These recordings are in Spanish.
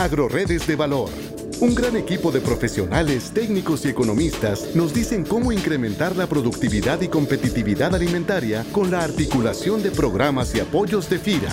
Agroredes de Valor. Un gran equipo de profesionales, técnicos y economistas nos dicen cómo incrementar la productividad y competitividad alimentaria con la articulación de programas y apoyos de FIRA.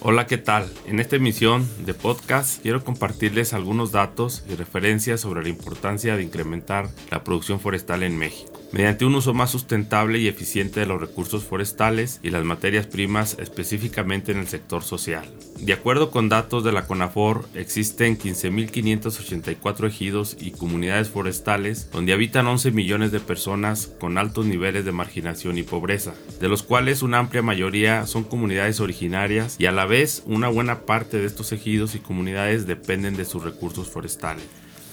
Hola, ¿qué tal? En esta emisión de podcast quiero compartirles algunos datos y referencias sobre la importancia de incrementar la producción forestal en México mediante un uso más sustentable y eficiente de los recursos forestales y las materias primas específicamente en el sector social. De acuerdo con datos de la CONAFOR, existen 15.584 ejidos y comunidades forestales donde habitan 11 millones de personas con altos niveles de marginación y pobreza, de los cuales una amplia mayoría son comunidades originarias y a la vez una buena parte de estos ejidos y comunidades dependen de sus recursos forestales.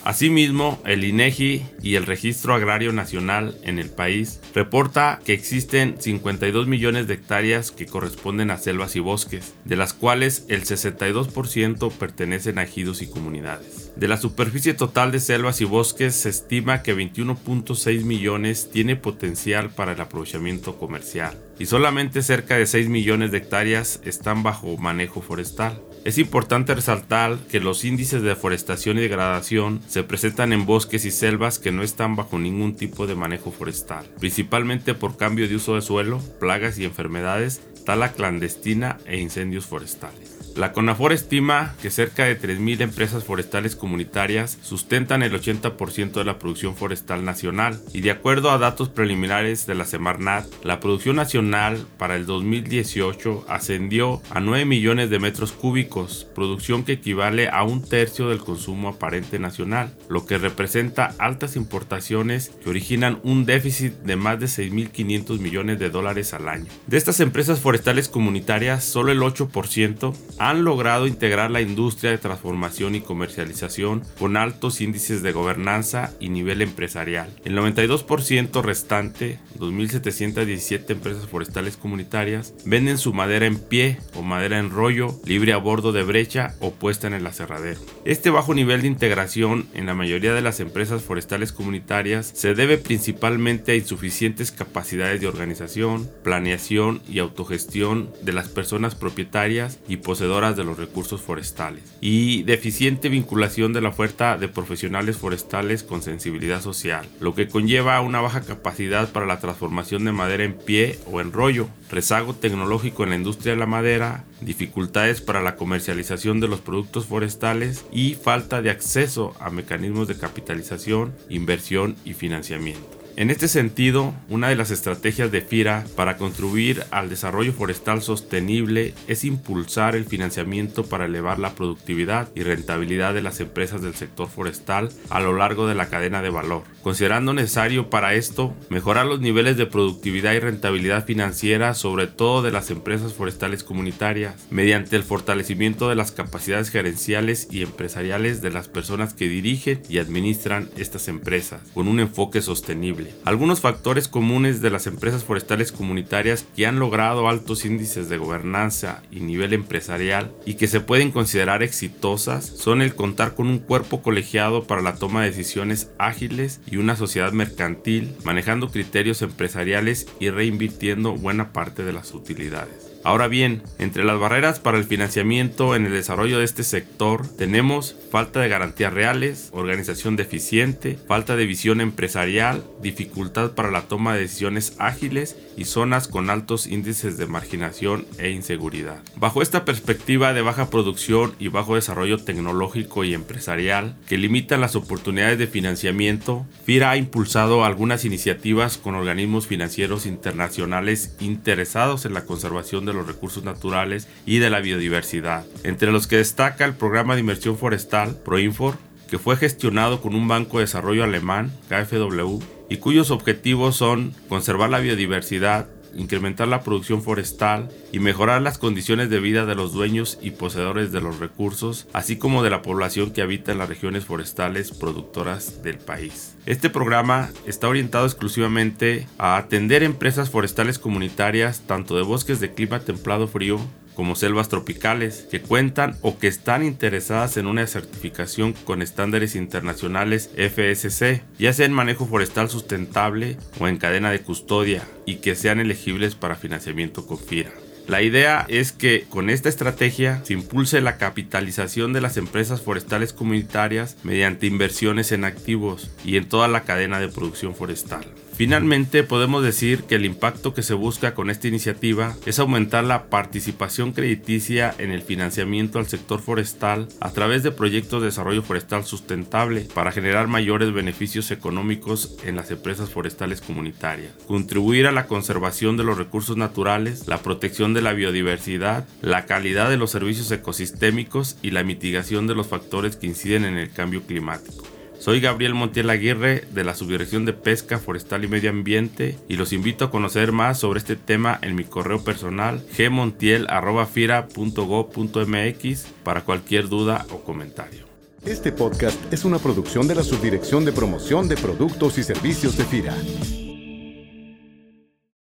Asimismo, el INEGI y el Registro Agrario Nacional en el país reporta que existen 52 millones de hectáreas que corresponden a selvas y bosques, de las cuales el 62% pertenecen a ejidos y comunidades. De la superficie total de selvas y bosques se estima que 21.6 millones tiene potencial para el aprovechamiento comercial y solamente cerca de 6 millones de hectáreas están bajo manejo forestal. Es importante resaltar que los índices de deforestación y degradación se presentan en bosques y selvas que no están bajo ningún tipo de manejo forestal, principalmente por cambio de uso de suelo, plagas y enfermedades, tala clandestina e incendios forestales. La CONAFOR estima que cerca de 3.000 empresas forestales comunitarias sustentan el 80% de la producción forestal nacional y de acuerdo a datos preliminares de la Semarnat, la producción nacional para el 2018 ascendió a 9 millones de metros cúbicos, producción que equivale a un tercio del consumo aparente nacional, lo que representa altas importaciones que originan un déficit de más de 6.500 millones de dólares al año. De estas empresas forestales comunitarias, solo el 8% han logrado integrar la industria de transformación y comercialización con altos índices de gobernanza y nivel empresarial. El 92% restante, 2.717 empresas forestales comunitarias, venden su madera en pie o madera en rollo, libre a bordo de brecha o puesta en el aserradero. Este bajo nivel de integración en la mayoría de las empresas forestales comunitarias se debe principalmente a insuficientes capacidades de organización, planeación y autogestión de las personas propietarias y poseedoras de los recursos forestales y deficiente vinculación de la oferta de profesionales forestales con sensibilidad social, lo que conlleva una baja capacidad para la transformación de madera en pie o en rollo, rezago tecnológico en la industria de la madera, dificultades para la comercialización de los productos forestales y falta de acceso a mecanismos de capitalización, inversión y financiamiento. En este sentido, una de las estrategias de FIRA para contribuir al desarrollo forestal sostenible es impulsar el financiamiento para elevar la productividad y rentabilidad de las empresas del sector forestal a lo largo de la cadena de valor, considerando necesario para esto mejorar los niveles de productividad y rentabilidad financiera, sobre todo de las empresas forestales comunitarias, mediante el fortalecimiento de las capacidades gerenciales y empresariales de las personas que dirigen y administran estas empresas, con un enfoque sostenible. Algunos factores comunes de las empresas forestales comunitarias que han logrado altos índices de gobernanza y nivel empresarial y que se pueden considerar exitosas son el contar con un cuerpo colegiado para la toma de decisiones ágiles y una sociedad mercantil manejando criterios empresariales y reinvirtiendo buena parte de las utilidades. Ahora bien, entre las barreras para el financiamiento en el desarrollo de este sector tenemos falta de garantías reales, organización deficiente, falta de visión empresarial, dificultad para la toma de decisiones ágiles y zonas con altos índices de marginación e inseguridad. Bajo esta perspectiva de baja producción y bajo desarrollo tecnológico y empresarial que limitan las oportunidades de financiamiento, FIRA ha impulsado algunas iniciativas con organismos financieros internacionales interesados en la conservación de los recursos naturales y de la biodiversidad, entre los que destaca el programa de inversión forestal Proinfor, que fue gestionado con un banco de desarrollo alemán, KfW, y cuyos objetivos son conservar la biodiversidad, incrementar la producción forestal y mejorar las condiciones de vida de los dueños y poseedores de los recursos, así como de la población que habita en las regiones forestales productoras del país. Este programa está orientado exclusivamente a atender empresas forestales comunitarias tanto de bosques de clima templado frío como selvas tropicales, que cuentan o que están interesadas en una certificación con estándares internacionales FSC, ya sea en manejo forestal sustentable o en cadena de custodia, y que sean elegibles para financiamiento con FIRA. La idea es que con esta estrategia se impulse la capitalización de las empresas forestales comunitarias mediante inversiones en activos y en toda la cadena de producción forestal. Finalmente, podemos decir que el impacto que se busca con esta iniciativa es aumentar la participación crediticia en el financiamiento al sector forestal a través de proyectos de desarrollo forestal sustentable para generar mayores beneficios económicos en las empresas forestales comunitarias, contribuir a la conservación de los recursos naturales, la protección de la biodiversidad, la calidad de los servicios ecosistémicos y la mitigación de los factores que inciden en el cambio climático. Soy Gabriel Montiel Aguirre de la Subdirección de Pesca, Forestal y Medio Ambiente y los invito a conocer más sobre este tema en mi correo personal gmontiel.fira.gov.mx para cualquier duda o comentario. Este podcast es una producción de la Subdirección de Promoción de Productos y Servicios de FIRA.